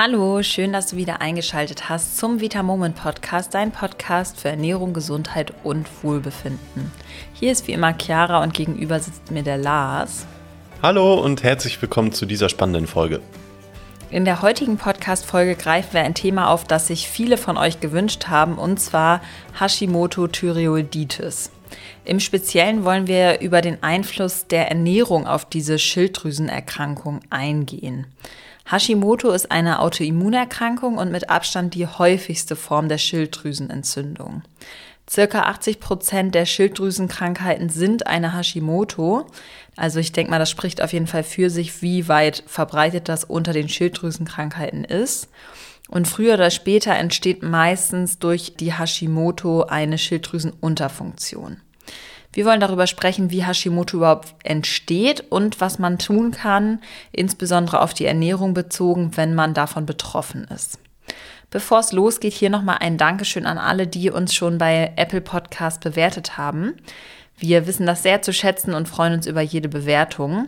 Hallo, schön, dass du wieder eingeschaltet hast zum Vita Moment Podcast, dein Podcast für Ernährung, Gesundheit und Wohlbefinden. Hier ist wie immer Chiara und gegenüber sitzt mir der Lars. Hallo und herzlich willkommen zu dieser spannenden Folge. In der heutigen Podcast-Folge greifen wir ein Thema auf, das sich viele von euch gewünscht haben, und zwar Hashimoto-Thyreoiditis. Im Speziellen wollen wir über den Einfluss der Ernährung auf diese Schilddrüsenerkrankung eingehen. Hashimoto ist eine Autoimmunerkrankung und mit Abstand die häufigste Form der Schilddrüsenentzündung. Circa 80 Prozent der Schilddrüsenkrankheiten sind eine Hashimoto. Also ich denke mal, das spricht auf jeden Fall für sich, wie weit verbreitet das unter den Schilddrüsenkrankheiten ist. Und früher oder später entsteht meistens durch die Hashimoto eine Schilddrüsenunterfunktion. Wir wollen darüber sprechen, wie Hashimoto überhaupt entsteht und was man tun kann, insbesondere auf die Ernährung bezogen, wenn man davon betroffen ist. Bevor es losgeht, hier nochmal ein Dankeschön an alle, die uns schon bei Apple Podcast bewertet haben. Wir wissen das sehr zu schätzen und freuen uns über jede Bewertung.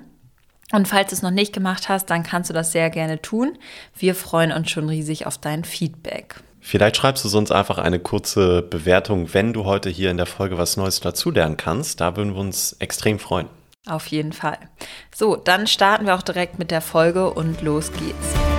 Und falls du es noch nicht gemacht hast, dann kannst du das sehr gerne tun. Wir freuen uns schon riesig auf dein Feedback. Vielleicht schreibst du sonst einfach eine kurze Bewertung, wenn du heute hier in der Folge was Neues dazulernen kannst. Da würden wir uns extrem freuen. Auf jeden Fall. So, dann starten wir auch direkt mit der Folge und los geht's.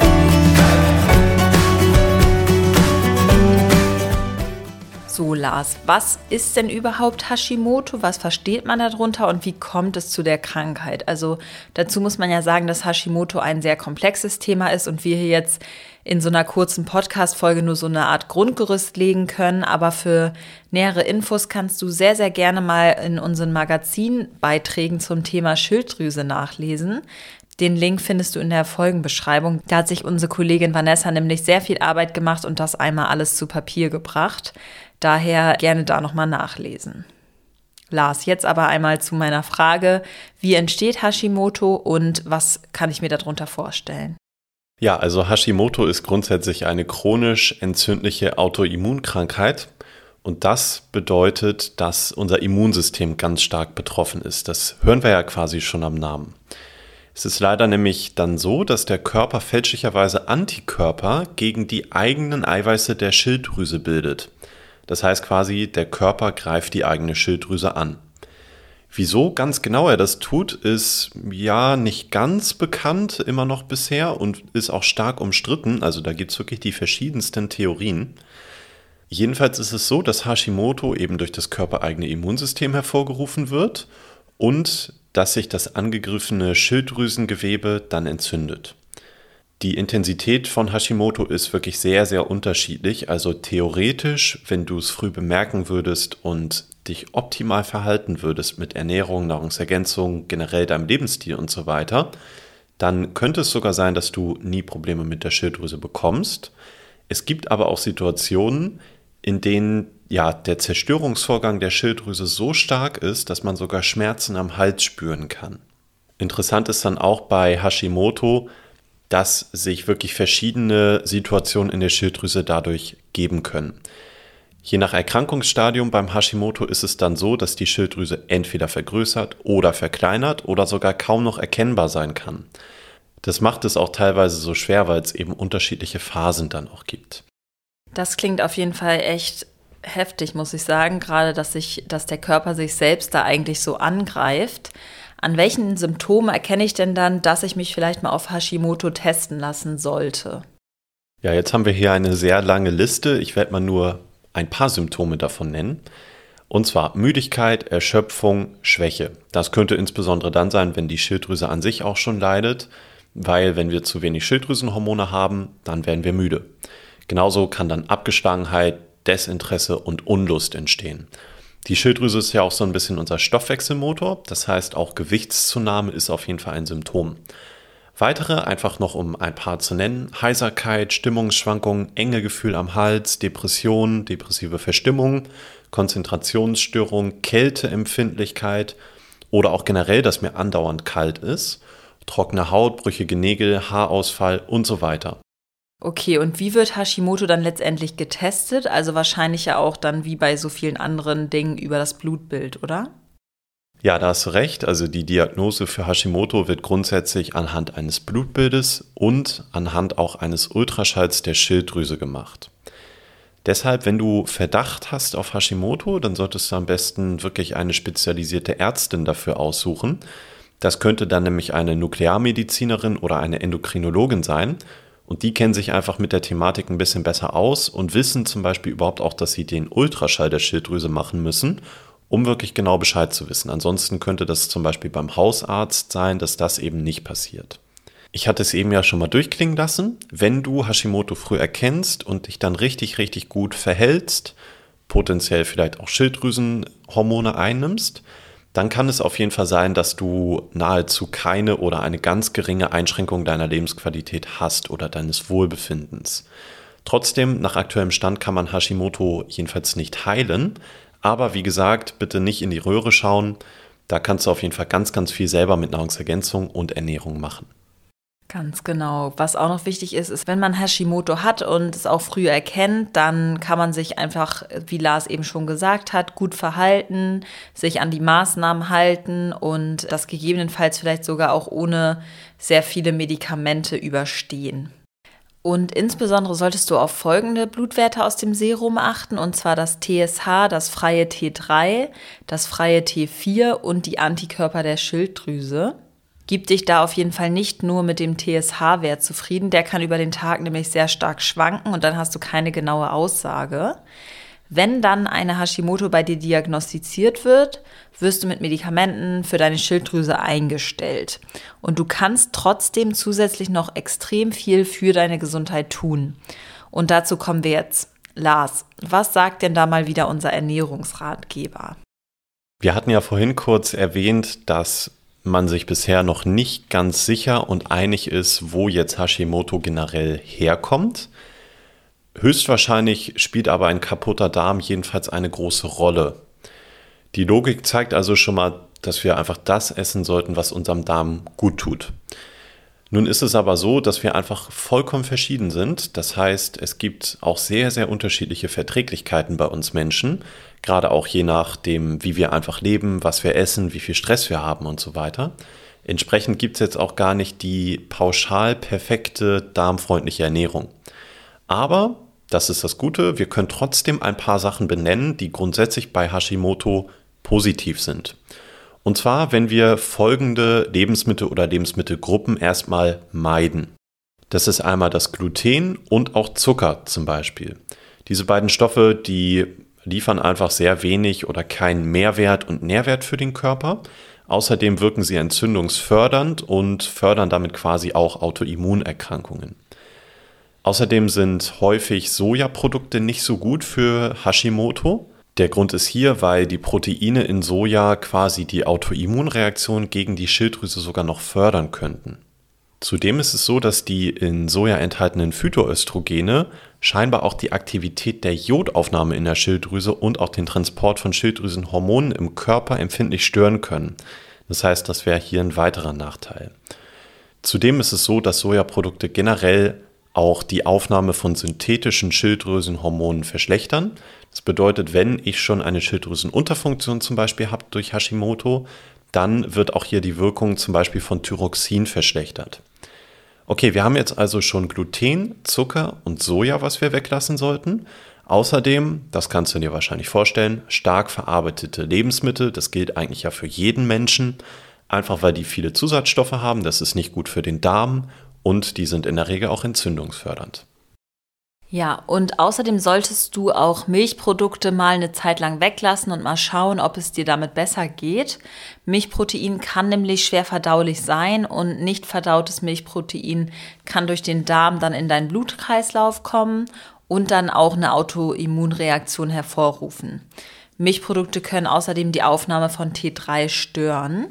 So, Lars, was ist denn überhaupt Hashimoto? Was versteht man darunter und wie kommt es zu der Krankheit? Also dazu muss man ja sagen, dass Hashimoto ein sehr komplexes Thema ist und wir hier jetzt in so einer kurzen Podcast-Folge nur so eine Art Grundgerüst legen können. Aber für nähere Infos kannst du sehr, sehr gerne mal in unseren Magazinbeiträgen zum Thema Schilddrüse nachlesen. Den Link findest du in der Folgenbeschreibung. Da hat sich unsere Kollegin Vanessa nämlich sehr viel Arbeit gemacht und das einmal alles zu Papier gebracht. Daher gerne da nochmal nachlesen. Lars, jetzt aber einmal zu meiner Frage, wie entsteht Hashimoto und was kann ich mir darunter vorstellen? Ja, also Hashimoto ist grundsätzlich eine chronisch entzündliche Autoimmunkrankheit und das bedeutet, dass unser Immunsystem ganz stark betroffen ist. Das hören wir ja quasi schon am Namen. Es ist leider nämlich dann so, dass der Körper fälschlicherweise Antikörper gegen die eigenen Eiweiße der Schilddrüse bildet. Das heißt quasi, der Körper greift die eigene Schilddrüse an. Wieso ganz genau er das tut, ist ja nicht ganz bekannt immer noch bisher und ist auch stark umstritten. Also da gibt es wirklich die verschiedensten Theorien. Jedenfalls ist es so, dass Hashimoto eben durch das körpereigene Immunsystem hervorgerufen wird und dass sich das angegriffene Schilddrüsengewebe dann entzündet. Die Intensität von Hashimoto ist wirklich sehr, sehr unterschiedlich. Also theoretisch, wenn du es früh bemerken würdest und dich optimal verhalten würdest mit Ernährung, Nahrungsergänzung, generell deinem Lebensstil und so weiter, dann könnte es sogar sein, dass du nie Probleme mit der Schilddrüse bekommst. Es gibt aber auch Situationen, in denen ja der Zerstörungsvorgang der Schilddrüse so stark ist, dass man sogar Schmerzen am Hals spüren kann. Interessant ist dann auch bei Hashimoto, dass sich wirklich verschiedene Situationen in der Schilddrüse dadurch geben können. Je nach Erkrankungsstadium beim Hashimoto ist es dann so, dass die Schilddrüse entweder vergrößert oder verkleinert oder sogar kaum noch erkennbar sein kann. Das macht es auch teilweise so schwer, weil es eben unterschiedliche Phasen dann auch gibt. Das klingt auf jeden Fall echt heftig, muss ich sagen, gerade dass sich, dass der Körper sich selbst da eigentlich so angreift. An welchen Symptomen erkenne ich denn dann, dass ich mich vielleicht mal auf Hashimoto testen lassen sollte? Ja, jetzt haben wir hier eine sehr lange Liste. Ich werde mal nur ein paar Symptome davon nennen. Und zwar Müdigkeit, Erschöpfung, Schwäche. Das könnte insbesondere dann sein, wenn die Schilddrüse an sich auch schon leidet, weil wenn wir zu wenig Schilddrüsenhormone haben, dann werden wir müde. Genauso kann dann Abgeschlagenheit, Desinteresse und Unlust entstehen. Die Schilddrüse ist ja auch so ein bisschen unser Stoffwechselmotor, das heißt auch Gewichtszunahme ist auf jeden Fall ein Symptom. Weitere, einfach noch um ein paar zu nennen, Heiserkeit, Stimmungsschwankungen, enge Gefühl am Hals, Depression, depressive Verstimmung, Konzentrationsstörung, Kälteempfindlichkeit oder auch generell, dass mir andauernd kalt ist, trockene Haut, brüchige Nägel, Haarausfall und so weiter. Okay, und wie wird Hashimoto dann letztendlich getestet? Also wahrscheinlich ja auch dann wie bei so vielen anderen Dingen über das Blutbild, oder? Ja, da hast du recht. Also die Diagnose für Hashimoto wird grundsätzlich anhand eines Blutbildes und anhand auch eines Ultraschalls der Schilddrüse gemacht. Deshalb, wenn du Verdacht hast auf Hashimoto, dann solltest du am besten wirklich eine spezialisierte Ärztin dafür aussuchen. Das könnte dann nämlich eine Nuklearmedizinerin oder eine Endokrinologin sein. Und die kennen sich einfach mit der Thematik ein bisschen besser aus und wissen zum Beispiel überhaupt auch, dass sie den Ultraschall der Schilddrüse machen müssen, um wirklich genau Bescheid zu wissen. Ansonsten könnte das zum Beispiel beim Hausarzt sein, dass das eben nicht passiert. Ich hatte es eben ja schon mal durchklingen lassen. Wenn du Hashimoto früh erkennst und dich dann richtig, richtig gut verhältst, potenziell vielleicht auch Schilddrüsenhormone einnimmst, dann kann es auf jeden Fall sein, dass du nahezu keine oder eine ganz geringe Einschränkung deiner Lebensqualität hast oder deines Wohlbefindens. Trotzdem, nach aktuellem Stand kann man Hashimoto jedenfalls nicht heilen. Aber wie gesagt, bitte nicht in die Röhre schauen. Da kannst du auf jeden Fall ganz, ganz viel selber mit Nahrungsergänzung und Ernährung machen. Ganz genau. Was auch noch wichtig ist, ist, wenn man Hashimoto hat und es auch früh erkennt, dann kann man sich einfach, wie Lars eben schon gesagt hat, gut verhalten, sich an die Maßnahmen halten und das gegebenenfalls vielleicht sogar auch ohne sehr viele Medikamente überstehen. Und insbesondere solltest du auf folgende Blutwerte aus dem Serum achten, und zwar das TSH, das freie T3, das freie T4 und die Antikörper der Schilddrüse. Gib dich da auf jeden Fall nicht nur mit dem TSH-Wert zufrieden. Der kann über den Tag nämlich sehr stark schwanken und dann hast du keine genaue Aussage. Wenn dann eine Hashimoto bei dir diagnostiziert wird, wirst du mit Medikamenten für deine Schilddrüse eingestellt. Und du kannst trotzdem zusätzlich noch extrem viel für deine Gesundheit tun. Und dazu kommen wir jetzt. Lars, was sagt denn da mal wieder unser Ernährungsratgeber? Wir hatten ja vorhin kurz erwähnt, dass man sich bisher noch nicht ganz sicher und einig ist, wo jetzt Hashimoto generell herkommt. Höchstwahrscheinlich spielt aber ein kaputter Darm jedenfalls eine große Rolle. Die Logik zeigt also schon mal, dass wir einfach das essen sollten, was unserem Darm gut tut. Nun ist es aber so, dass wir einfach vollkommen verschieden sind. Das heißt, es gibt auch sehr, sehr unterschiedliche Verträglichkeiten bei uns Menschen, gerade auch je nachdem, wie wir einfach leben, was wir essen, wie viel Stress wir haben und so weiter. Entsprechend gibt es jetzt auch gar nicht die pauschal perfekte darmfreundliche Ernährung. Aber, das ist das Gute, wir können trotzdem ein paar Sachen benennen, die grundsätzlich bei Hashimoto positiv sind. Und zwar, wenn wir folgende Lebensmittel oder Lebensmittelgruppen erstmal meiden. Das ist einmal das Gluten und auch Zucker zum Beispiel. Diese beiden Stoffe, die liefern einfach sehr wenig oder keinen Mehrwert und Nährwert für den Körper. Außerdem wirken sie entzündungsfördernd und fördern damit quasi auch Autoimmunerkrankungen. Außerdem sind häufig Sojaprodukte nicht so gut für Hashimoto. Der Grund ist hier, weil die Proteine in Soja quasi die Autoimmunreaktion gegen die Schilddrüse sogar noch fördern könnten. Zudem ist es so, dass die in Soja enthaltenen Phytoöstrogene scheinbar auch die Aktivität der Jodaufnahme in der Schilddrüse und auch den Transport von Schilddrüsenhormonen im Körper empfindlich stören können. Das heißt, das wäre hier ein weiterer Nachteil. Zudem ist es so, dass Sojaprodukte generell auch die Aufnahme von synthetischen Schilddrüsenhormonen verschlechtern. Das bedeutet, wenn ich schon eine Schilddrüsenunterfunktion zum Beispiel habe durch Hashimoto, dann wird auch hier die Wirkung zum Beispiel von Thyroxin verschlechtert. Okay, wir haben jetzt also schon Gluten, Zucker und Soja, was wir weglassen sollten. Außerdem, das kannst du dir wahrscheinlich vorstellen, stark verarbeitete Lebensmittel, das gilt eigentlich ja für jeden Menschen, einfach weil die viele Zusatzstoffe haben, das ist nicht gut für den Darm und die sind in der Regel auch entzündungsfördernd. Ja, und außerdem solltest du auch Milchprodukte mal eine Zeit lang weglassen und mal schauen, ob es dir damit besser geht. Milchprotein kann nämlich schwer verdaulich sein und nicht verdautes Milchprotein kann durch den Darm dann in deinen Blutkreislauf kommen und dann auch eine Autoimmunreaktion hervorrufen. Milchprodukte können außerdem die Aufnahme von T3 stören.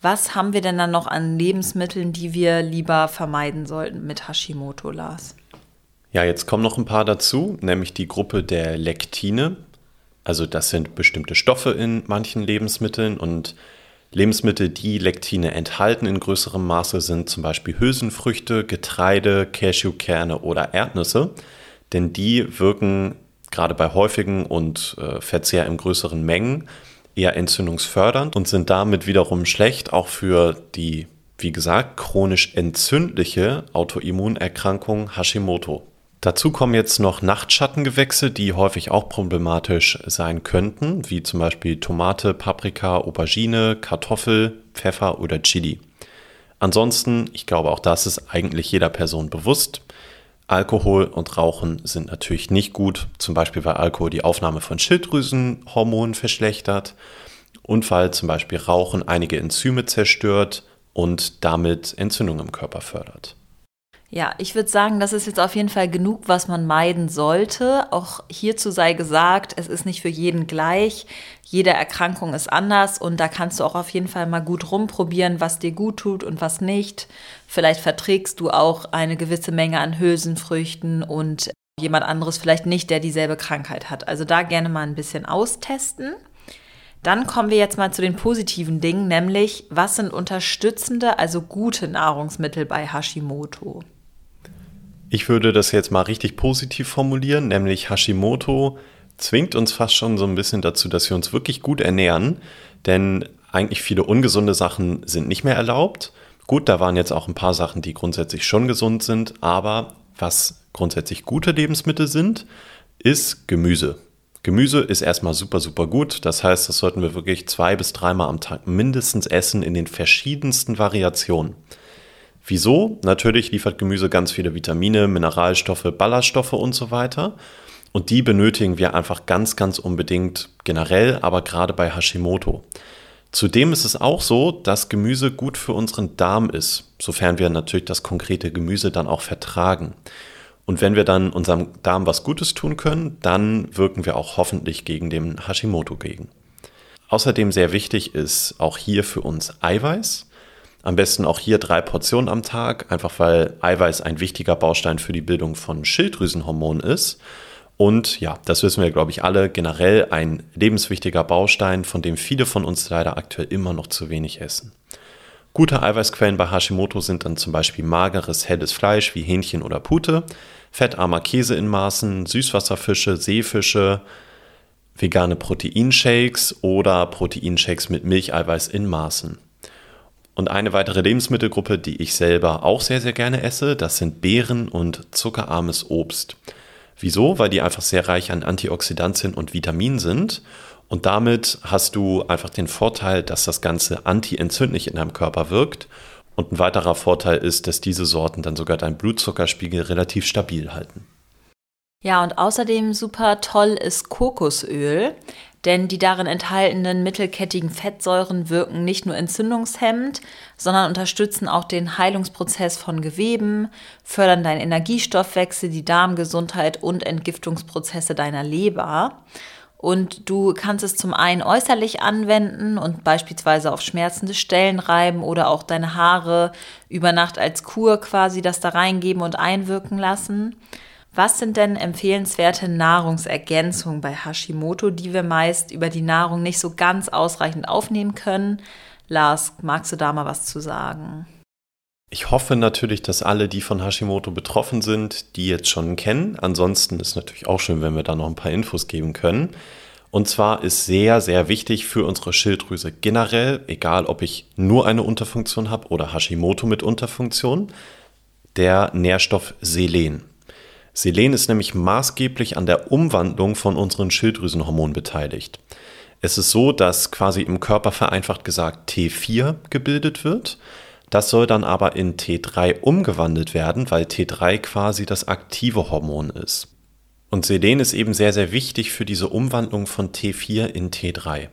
Was haben wir denn dann noch an Lebensmitteln, die wir lieber vermeiden sollten mit Hashimoto, Lars? Ja, jetzt kommen noch ein paar dazu, nämlich die Gruppe der Lektine. Also das sind bestimmte Stoffe in manchen Lebensmitteln und Lebensmittel, die Lektine enthalten in größerem Maße, sind zum Beispiel Hülsenfrüchte, Getreide, Cashewkerne oder Erdnüsse, denn die wirken gerade bei häufigen und äh, Verzehr in größeren Mengen eher entzündungsfördernd und sind damit wiederum schlecht auch für die, wie gesagt, chronisch entzündliche Autoimmunerkrankung Hashimoto. Dazu kommen jetzt noch Nachtschattengewächse, die häufig auch problematisch sein könnten, wie zum Beispiel Tomate, Paprika, Aubergine, Kartoffel, Pfeffer oder Chili. Ansonsten, ich glaube, auch das ist eigentlich jeder Person bewusst. Alkohol und Rauchen sind natürlich nicht gut, zum Beispiel weil Alkohol die Aufnahme von Schilddrüsenhormonen verschlechtert und weil zum Beispiel Rauchen einige Enzyme zerstört und damit Entzündung im Körper fördert. Ja, ich würde sagen, das ist jetzt auf jeden Fall genug, was man meiden sollte. Auch hierzu sei gesagt, es ist nicht für jeden gleich. Jede Erkrankung ist anders und da kannst du auch auf jeden Fall mal gut rumprobieren, was dir gut tut und was nicht. Vielleicht verträgst du auch eine gewisse Menge an Hülsenfrüchten und jemand anderes vielleicht nicht, der dieselbe Krankheit hat. Also da gerne mal ein bisschen austesten. Dann kommen wir jetzt mal zu den positiven Dingen, nämlich was sind unterstützende, also gute Nahrungsmittel bei Hashimoto? Ich würde das jetzt mal richtig positiv formulieren, nämlich Hashimoto zwingt uns fast schon so ein bisschen dazu, dass wir uns wirklich gut ernähren, denn eigentlich viele ungesunde Sachen sind nicht mehr erlaubt. Gut, da waren jetzt auch ein paar Sachen, die grundsätzlich schon gesund sind, aber was grundsätzlich gute Lebensmittel sind, ist Gemüse. Gemüse ist erstmal super, super gut. Das heißt, das sollten wir wirklich zwei bis dreimal am Tag mindestens essen in den verschiedensten Variationen. Wieso? Natürlich liefert Gemüse ganz viele Vitamine, Mineralstoffe, Ballaststoffe und so weiter. Und die benötigen wir einfach ganz, ganz unbedingt generell, aber gerade bei Hashimoto. Zudem ist es auch so, dass Gemüse gut für unseren Darm ist, sofern wir natürlich das konkrete Gemüse dann auch vertragen. Und wenn wir dann unserem Darm was Gutes tun können, dann wirken wir auch hoffentlich gegen den Hashimoto gegen. Außerdem sehr wichtig ist auch hier für uns Eiweiß. Am besten auch hier drei Portionen am Tag, einfach weil Eiweiß ein wichtiger Baustein für die Bildung von Schilddrüsenhormonen ist. Und ja, das wissen wir, glaube ich, alle, generell ein lebenswichtiger Baustein, von dem viele von uns leider aktuell immer noch zu wenig essen. Gute Eiweißquellen bei Hashimoto sind dann zum Beispiel mageres, helles Fleisch wie Hähnchen oder Pute, fettarmer Käse in Maßen, Süßwasserfische, Seefische, vegane Proteinshakes oder Proteinshakes mit Milcheiweiß in Maßen. Und eine weitere Lebensmittelgruppe, die ich selber auch sehr, sehr gerne esse, das sind Beeren und zuckerarmes Obst. Wieso? Weil die einfach sehr reich an Antioxidantien und Vitaminen sind. Und damit hast du einfach den Vorteil, dass das Ganze antientzündlich in deinem Körper wirkt. Und ein weiterer Vorteil ist, dass diese Sorten dann sogar deinen Blutzuckerspiegel relativ stabil halten. Ja, und außerdem super toll ist Kokosöl denn die darin enthaltenen mittelkettigen Fettsäuren wirken nicht nur entzündungshemmend, sondern unterstützen auch den Heilungsprozess von Geweben, fördern deinen Energiestoffwechsel, die Darmgesundheit und Entgiftungsprozesse deiner Leber. Und du kannst es zum einen äußerlich anwenden und beispielsweise auf schmerzende Stellen reiben oder auch deine Haare über Nacht als Kur quasi das da reingeben und einwirken lassen. Was sind denn empfehlenswerte Nahrungsergänzungen bei Hashimoto, die wir meist über die Nahrung nicht so ganz ausreichend aufnehmen können? Lars, magst du da mal was zu sagen? Ich hoffe natürlich, dass alle, die von Hashimoto betroffen sind, die jetzt schon kennen. Ansonsten ist natürlich auch schön, wenn wir da noch ein paar Infos geben können. Und zwar ist sehr, sehr wichtig für unsere Schilddrüse generell, egal ob ich nur eine Unterfunktion habe oder Hashimoto mit Unterfunktion, der Nährstoff Selen. Selen ist nämlich maßgeblich an der Umwandlung von unseren Schilddrüsenhormonen beteiligt. Es ist so, dass quasi im Körper vereinfacht gesagt T4 gebildet wird. Das soll dann aber in T3 umgewandelt werden, weil T3 quasi das aktive Hormon ist. Und Selen ist eben sehr, sehr wichtig für diese Umwandlung von T4 in T3.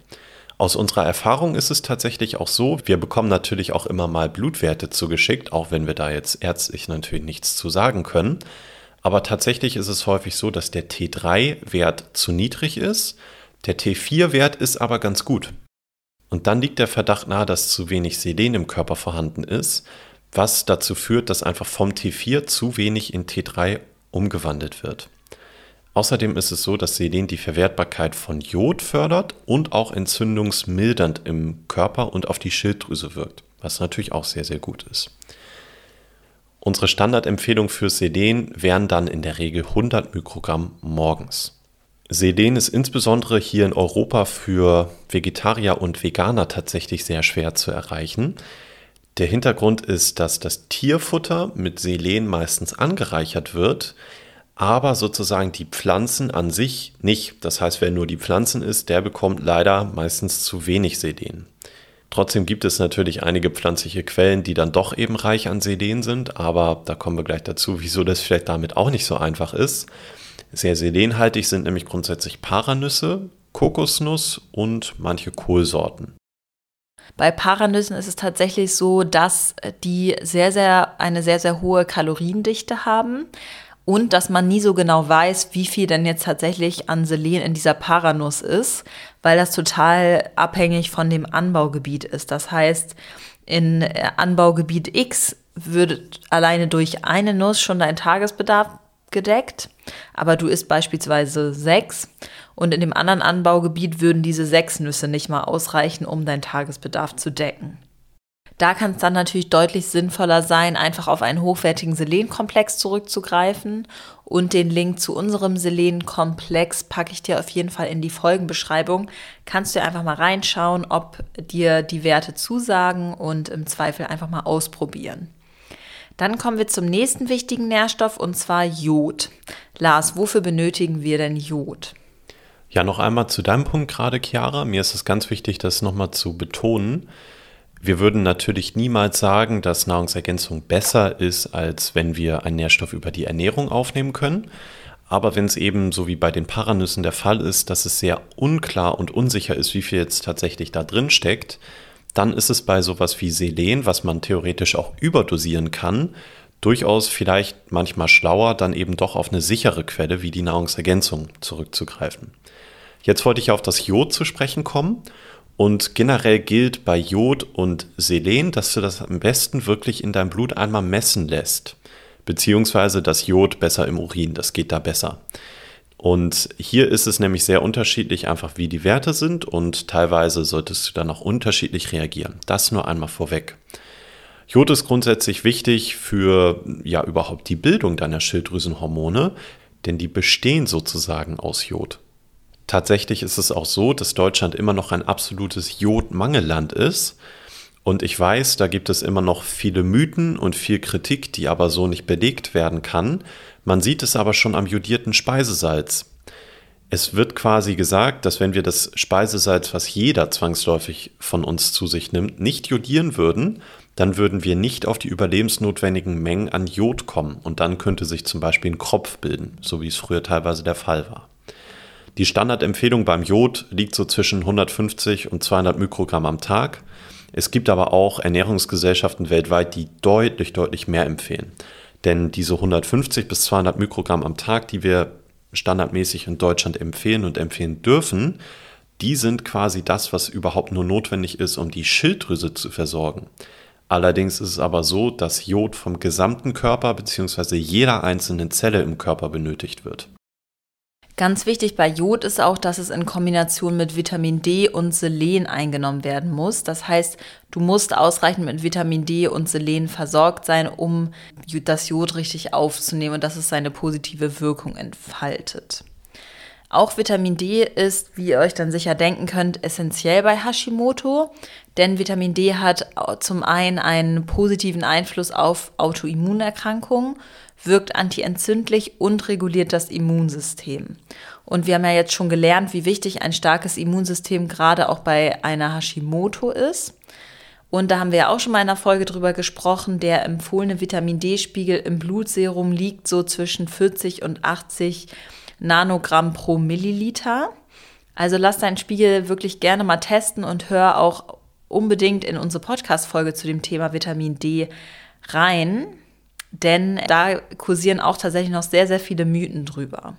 Aus unserer Erfahrung ist es tatsächlich auch so, wir bekommen natürlich auch immer mal Blutwerte zugeschickt, auch wenn wir da jetzt ärztlich natürlich nichts zu sagen können. Aber tatsächlich ist es häufig so, dass der T3-Wert zu niedrig ist, der T4-Wert ist aber ganz gut. Und dann liegt der Verdacht nahe, dass zu wenig Selen im Körper vorhanden ist, was dazu führt, dass einfach vom T4 zu wenig in T3 umgewandelt wird. Außerdem ist es so, dass Selen die Verwertbarkeit von Jod fördert und auch entzündungsmildernd im Körper und auf die Schilddrüse wirkt, was natürlich auch sehr, sehr gut ist. Unsere Standardempfehlung für Selen wären dann in der Regel 100 Mikrogramm morgens. Selen ist insbesondere hier in Europa für Vegetarier und Veganer tatsächlich sehr schwer zu erreichen. Der Hintergrund ist, dass das Tierfutter mit Selen meistens angereichert wird, aber sozusagen die Pflanzen an sich nicht. Das heißt, wer nur die Pflanzen isst, der bekommt leider meistens zu wenig Selen. Trotzdem gibt es natürlich einige pflanzliche Quellen, die dann doch eben reich an Selen sind, aber da kommen wir gleich dazu, wieso das vielleicht damit auch nicht so einfach ist. Sehr selenhaltig sind nämlich grundsätzlich Paranüsse, Kokosnuss und manche Kohlsorten. Bei Paranüssen ist es tatsächlich so, dass die sehr, sehr, eine sehr, sehr hohe Kaloriendichte haben und dass man nie so genau weiß, wie viel denn jetzt tatsächlich an Selen in dieser Paranuss ist, weil das total abhängig von dem Anbaugebiet ist. Das heißt, in Anbaugebiet X wird alleine durch eine Nuss schon dein Tagesbedarf gedeckt, aber du isst beispielsweise sechs und in dem anderen Anbaugebiet würden diese sechs Nüsse nicht mal ausreichen, um deinen Tagesbedarf zu decken. Da kann es dann natürlich deutlich sinnvoller sein, einfach auf einen hochwertigen Selenkomplex zurückzugreifen. Und den Link zu unserem Selenkomplex packe ich dir auf jeden Fall in die Folgenbeschreibung. Kannst du einfach mal reinschauen, ob dir die Werte zusagen und im Zweifel einfach mal ausprobieren. Dann kommen wir zum nächsten wichtigen Nährstoff und zwar Jod. Lars, wofür benötigen wir denn Jod? Ja, noch einmal zu deinem Punkt gerade, Chiara. Mir ist es ganz wichtig, das nochmal zu betonen. Wir würden natürlich niemals sagen, dass Nahrungsergänzung besser ist, als wenn wir einen Nährstoff über die Ernährung aufnehmen können. Aber wenn es eben so wie bei den Paranüssen der Fall ist, dass es sehr unklar und unsicher ist, wie viel jetzt tatsächlich da drin steckt, dann ist es bei sowas wie Selen, was man theoretisch auch überdosieren kann, durchaus vielleicht manchmal schlauer, dann eben doch auf eine sichere Quelle wie die Nahrungsergänzung zurückzugreifen. Jetzt wollte ich auf das Jod zu sprechen kommen. Und generell gilt bei Jod und Selen, dass du das am besten wirklich in deinem Blut einmal messen lässt. Beziehungsweise das Jod besser im Urin, das geht da besser. Und hier ist es nämlich sehr unterschiedlich, einfach wie die Werte sind und teilweise solltest du dann auch unterschiedlich reagieren. Das nur einmal vorweg. Jod ist grundsätzlich wichtig für ja überhaupt die Bildung deiner Schilddrüsenhormone, denn die bestehen sozusagen aus Jod. Tatsächlich ist es auch so, dass Deutschland immer noch ein absolutes Jodmangelland ist. Und ich weiß, da gibt es immer noch viele Mythen und viel Kritik, die aber so nicht belegt werden kann. Man sieht es aber schon am jodierten Speisesalz. Es wird quasi gesagt, dass wenn wir das Speisesalz, was jeder zwangsläufig von uns zu sich nimmt, nicht jodieren würden, dann würden wir nicht auf die überlebensnotwendigen Mengen an Jod kommen und dann könnte sich zum Beispiel ein Kropf bilden, so wie es früher teilweise der Fall war. Die Standardempfehlung beim Jod liegt so zwischen 150 und 200 Mikrogramm am Tag. Es gibt aber auch Ernährungsgesellschaften weltweit, die deutlich, deutlich mehr empfehlen. Denn diese 150 bis 200 Mikrogramm am Tag, die wir standardmäßig in Deutschland empfehlen und empfehlen dürfen, die sind quasi das, was überhaupt nur notwendig ist, um die Schilddrüse zu versorgen. Allerdings ist es aber so, dass Jod vom gesamten Körper bzw. jeder einzelnen Zelle im Körper benötigt wird. Ganz wichtig bei Jod ist auch, dass es in Kombination mit Vitamin D und Selen eingenommen werden muss. Das heißt, du musst ausreichend mit Vitamin D und Selen versorgt sein, um das Jod richtig aufzunehmen und dass es seine positive Wirkung entfaltet. Auch Vitamin D ist, wie ihr euch dann sicher denken könnt, essentiell bei Hashimoto, denn Vitamin D hat zum einen einen positiven Einfluss auf Autoimmunerkrankungen wirkt antientzündlich und reguliert das Immunsystem. Und wir haben ja jetzt schon gelernt, wie wichtig ein starkes Immunsystem gerade auch bei einer Hashimoto ist. Und da haben wir ja auch schon mal in einer Folge drüber gesprochen, der empfohlene Vitamin D-Spiegel im Blutserum liegt so zwischen 40 und 80 Nanogramm pro Milliliter. Also lass deinen Spiegel wirklich gerne mal testen und hör auch unbedingt in unsere Podcast-Folge zu dem Thema Vitamin D rein denn da kursieren auch tatsächlich noch sehr, sehr viele Mythen drüber.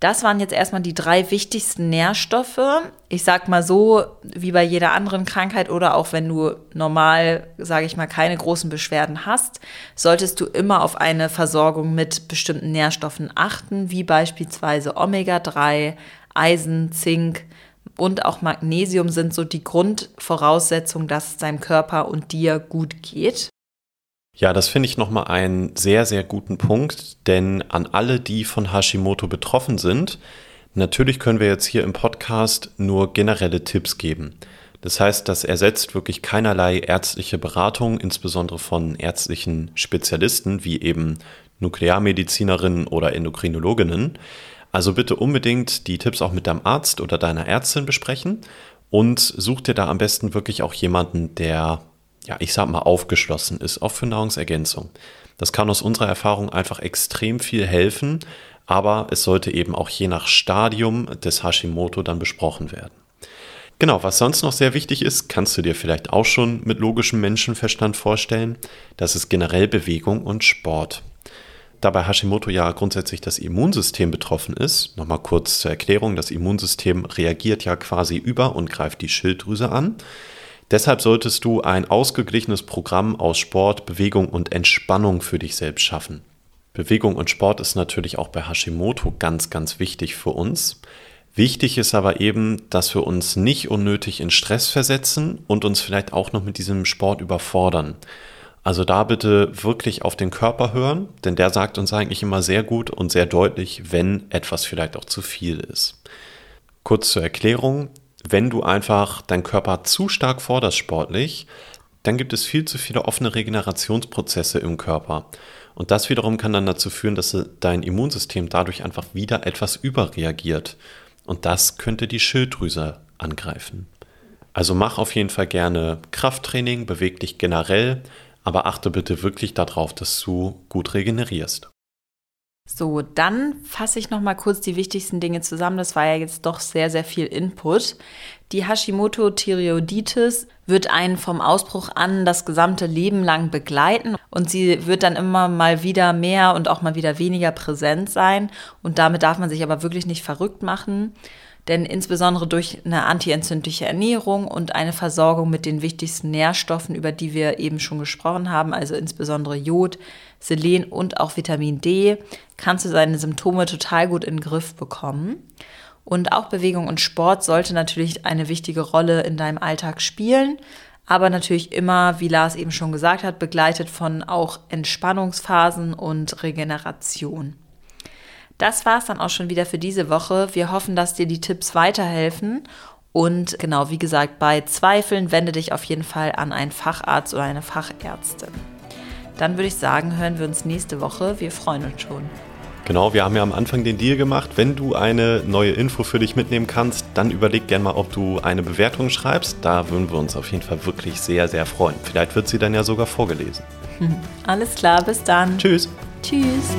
Das waren jetzt erstmal die drei wichtigsten Nährstoffe. Ich sag mal so, wie bei jeder anderen Krankheit oder auch wenn du normal, sage ich mal, keine großen Beschwerden hast, solltest du immer auf eine Versorgung mit bestimmten Nährstoffen achten, wie beispielsweise Omega-3, Eisen, Zink und auch Magnesium sind so die Grundvoraussetzungen, dass es deinem Körper und dir gut geht. Ja, das finde ich nochmal einen sehr, sehr guten Punkt, denn an alle, die von Hashimoto betroffen sind, Natürlich können wir jetzt hier im Podcast nur generelle Tipps geben. Das heißt, das ersetzt wirklich keinerlei ärztliche Beratung, insbesondere von ärztlichen Spezialisten wie eben Nuklearmedizinerinnen oder Endokrinologinnen. Also bitte unbedingt die Tipps auch mit deinem Arzt oder deiner Ärztin besprechen und such dir da am besten wirklich auch jemanden, der, ja, ich sag mal, aufgeschlossen ist, auch für Nahrungsergänzung. Das kann aus unserer Erfahrung einfach extrem viel helfen, aber es sollte eben auch je nach Stadium des Hashimoto dann besprochen werden. Genau, was sonst noch sehr wichtig ist, kannst du dir vielleicht auch schon mit logischem Menschenverstand vorstellen, das ist generell Bewegung und Sport. Da bei Hashimoto ja grundsätzlich das Immunsystem betroffen ist, nochmal kurz zur Erklärung, das Immunsystem reagiert ja quasi über und greift die Schilddrüse an. Deshalb solltest du ein ausgeglichenes Programm aus Sport, Bewegung und Entspannung für dich selbst schaffen. Bewegung und Sport ist natürlich auch bei Hashimoto ganz, ganz wichtig für uns. Wichtig ist aber eben, dass wir uns nicht unnötig in Stress versetzen und uns vielleicht auch noch mit diesem Sport überfordern. Also da bitte wirklich auf den Körper hören, denn der sagt uns eigentlich immer sehr gut und sehr deutlich, wenn etwas vielleicht auch zu viel ist. Kurz zur Erklärung, wenn du einfach deinen Körper zu stark forderst sportlich, dann gibt es viel zu viele offene Regenerationsprozesse im Körper. Und das wiederum kann dann dazu führen, dass dein Immunsystem dadurch einfach wieder etwas überreagiert. Und das könnte die Schilddrüse angreifen. Also mach auf jeden Fall gerne Krafttraining, beweg dich generell, aber achte bitte wirklich darauf, dass du gut regenerierst. So, dann fasse ich noch mal kurz die wichtigsten Dinge zusammen. Das war ja jetzt doch sehr, sehr viel Input. Die Hashimoto-Thyreoiditis wird einen vom Ausbruch an das gesamte Leben lang begleiten und sie wird dann immer mal wieder mehr und auch mal wieder weniger präsent sein. Und damit darf man sich aber wirklich nicht verrückt machen. Denn insbesondere durch eine antientzündliche Ernährung und eine Versorgung mit den wichtigsten Nährstoffen, über die wir eben schon gesprochen haben, also insbesondere Jod, Selen und auch Vitamin D, kannst du deine Symptome total gut in den Griff bekommen. Und auch Bewegung und Sport sollte natürlich eine wichtige Rolle in deinem Alltag spielen, aber natürlich immer, wie Lars eben schon gesagt hat, begleitet von auch Entspannungsphasen und Regeneration. Das war es dann auch schon wieder für diese Woche. Wir hoffen, dass dir die Tipps weiterhelfen. Und genau, wie gesagt, bei Zweifeln wende dich auf jeden Fall an einen Facharzt oder eine Fachärztin. Dann würde ich sagen, hören wir uns nächste Woche. Wir freuen uns schon. Genau, wir haben ja am Anfang den Deal gemacht. Wenn du eine neue Info für dich mitnehmen kannst, dann überleg gerne mal, ob du eine Bewertung schreibst. Da würden wir uns auf jeden Fall wirklich sehr, sehr freuen. Vielleicht wird sie dann ja sogar vorgelesen. Alles klar, bis dann. Tschüss. Tschüss.